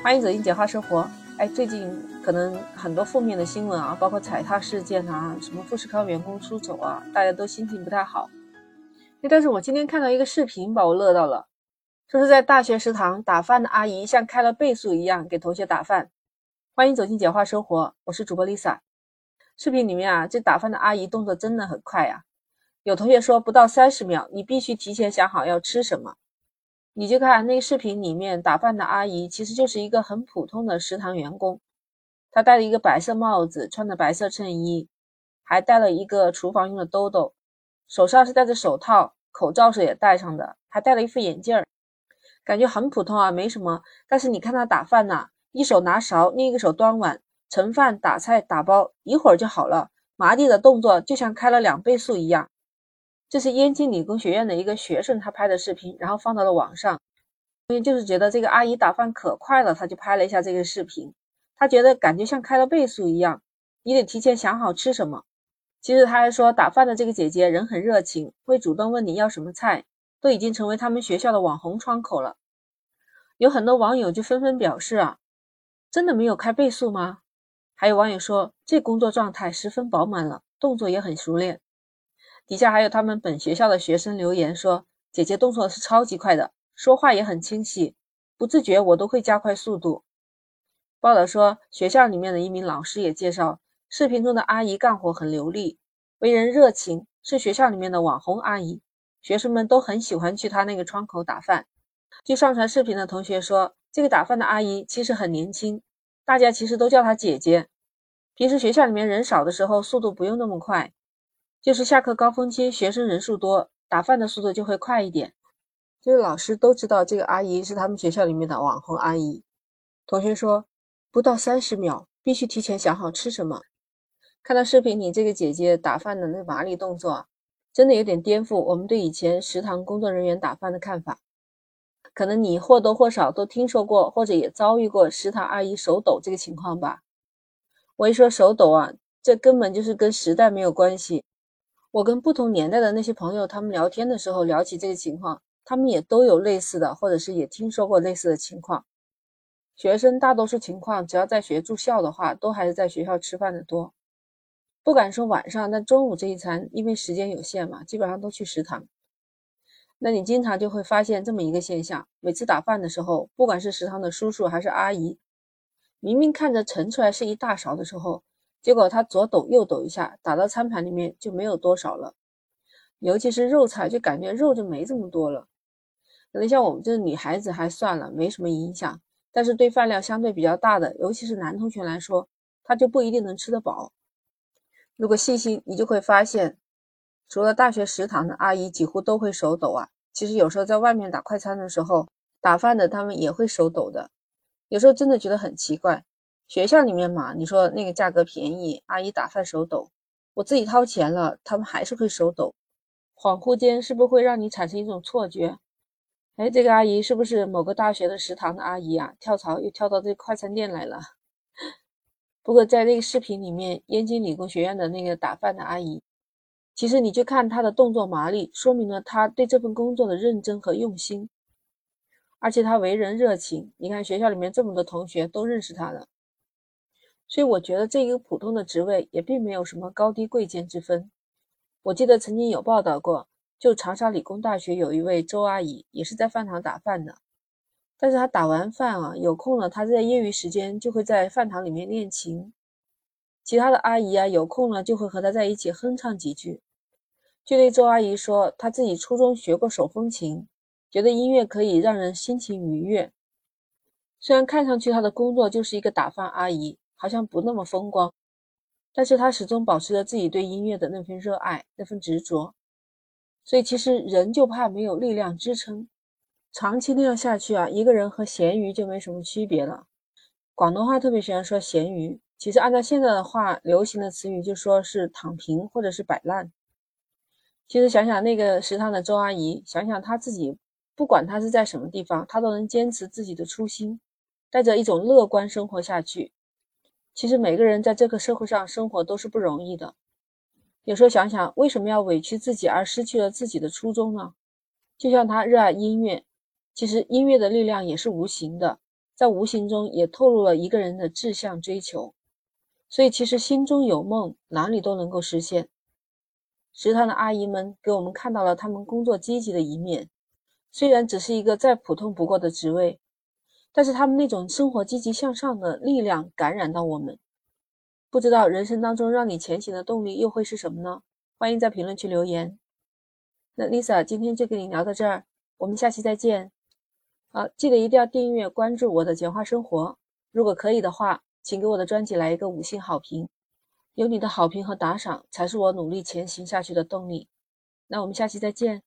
欢迎走进简化生活。哎，最近可能很多负面的新闻啊，包括踩踏事件啊，什么富士康员工出走啊，大家都心情不太好。但是我今天看到一个视频，把我乐到了，说是在大学食堂打饭的阿姨像开了倍速一样给同学打饭。欢迎走进简化生活，我是主播 Lisa。视频里面啊，这打饭的阿姨动作真的很快呀。有同学说不到三十秒，你必须提前想好要吃什么。你就看那个视频里面打饭的阿姨，其实就是一个很普通的食堂员工。她戴了一个白色帽子，穿的白色衬衣，还戴了一个厨房用的兜兜，手上是戴着手套，口罩是也戴上的，还戴了一副眼镜儿，感觉很普通啊，没什么。但是你看她打饭呐，一手拿勺，另一个手端碗盛饭、打菜、打包，一会儿就好了，麻利的动作就像开了两倍速一样。这是燕京理工学院的一个学生，他拍的视频，然后放到了网上。因为就是觉得这个阿姨打饭可快了，他就拍了一下这个视频。他觉得感觉像开了倍速一样，你得提前想好吃什么。其实他还说，打饭的这个姐姐人很热情，会主动问你要什么菜，都已经成为他们学校的网红窗口了。有很多网友就纷纷表示啊，真的没有开倍速吗？还有网友说，这工作状态十分饱满了，动作也很熟练。底下还有他们本学校的学生留言说：“姐姐动作是超级快的，说话也很清晰，不自觉我都会加快速度。”报道说，学校里面的一名老师也介绍，视频中的阿姨干活很流利，为人热情，是学校里面的网红阿姨，学生们都很喜欢去她那个窗口打饭。据上传视频的同学说，这个打饭的阿姨其实很年轻，大家其实都叫她姐姐。平时学校里面人少的时候，速度不用那么快。就是下课高峰期，学生人数多，打饭的速度就会快一点。就是老师都知道这个阿姨是他们学校里面的网红阿姨。同学说，不到三十秒，必须提前想好吃什么。看到视频里这个姐姐打饭的那麻利动作，真的有点颠覆我们对以前食堂工作人员打饭的看法。可能你或多或少都听说过，或者也遭遇过食堂阿姨手抖这个情况吧？我一说手抖啊，这根本就是跟时代没有关系。我跟不同年代的那些朋友，他们聊天的时候聊起这个情况，他们也都有类似的，或者是也听说过类似的情况。学生大多数情况，只要在学住校的话，都还是在学校吃饭的多。不敢说晚上，但中午这一餐，因为时间有限嘛，基本上都去食堂。那你经常就会发现这么一个现象：每次打饭的时候，不管是食堂的叔叔还是阿姨，明明看着盛出来是一大勺的时候，结果他左抖右抖一下，打到餐盘里面就没有多少了。尤其是肉菜，就感觉肉就没这么多了。可能像我们这女孩子还算了，没什么影响。但是对饭量相对比较大的，尤其是男同学来说，他就不一定能吃得饱。如果细心，你就会发现，除了大学食堂的阿姨几乎都会手抖啊。其实有时候在外面打快餐的时候，打饭的他们也会手抖的。有时候真的觉得很奇怪。学校里面嘛，你说那个价格便宜，阿姨打饭手抖，我自己掏钱了，他们还是会手抖。恍惚间，是不是会让你产生一种错觉？哎，这个阿姨是不是某个大学的食堂的阿姨啊？跳槽又跳到这快餐店来了。不过在那个视频里面，燕京理工学院的那个打饭的阿姨，其实你就看她的动作麻利，说明了她对这份工作的认真和用心，而且她为人热情。你看学校里面这么多同学都认识她了。所以我觉得这一个普通的职位也并没有什么高低贵贱之分。我记得曾经有报道过，就长沙理工大学有一位周阿姨，也是在饭堂打饭的。但是她打完饭啊，有空了，她在业余时间就会在饭堂里面练琴。其他的阿姨啊，有空了就会和她在一起哼唱几句。据那周阿姨说，她自己初中学过手风琴，觉得音乐可以让人心情愉悦。虽然看上去她的工作就是一个打饭阿姨。好像不那么风光，但是他始终保持着自己对音乐的那份热爱、那份执着。所以其实人就怕没有力量支撑，长期那样下去啊，一个人和咸鱼就没什么区别了。广东话特别喜欢说咸鱼，其实按照现在的话，流行的词语就说是躺平或者是摆烂。其实想想那个食堂的周阿姨，想想她自己，不管她是在什么地方，她都能坚持自己的初心，带着一种乐观生活下去。其实每个人在这个社会上生活都是不容易的。有时候想想，为什么要委屈自己而失去了自己的初衷呢？就像他热爱音乐，其实音乐的力量也是无形的，在无形中也透露了一个人的志向追求。所以，其实心中有梦，哪里都能够实现。食堂的阿姨们给我们看到了他们工作积极的一面，虽然只是一个再普通不过的职位，但是他们那种生活积极向上的力量感染到我们。不知道人生当中让你前行的动力又会是什么呢？欢迎在评论区留言。那 Lisa 今天就跟你聊到这儿，我们下期再见。好，记得一定要订阅关注我的简化生活，如果可以的话。请给我的专辑来一个五星好评，有你的好评和打赏，才是我努力前行下去的动力。那我们下期再见。